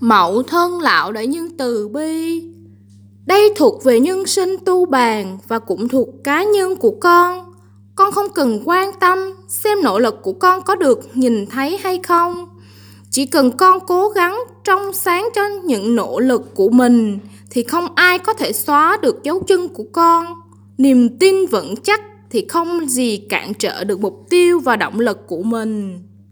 Mậu thân lão đã nhân từ bi. Đây thuộc về nhân sinh tu bàn Và cũng thuộc cá nhân của con. Con không cần quan tâm Xem nỗ lực của con có được nhìn thấy hay không. Chỉ cần con cố gắng trong sáng cho những nỗ lực của mình Thì không ai có thể xóa được dấu chân của con. Niềm tin vững chắc thì không gì cản trở được mục tiêu và động lực của mình.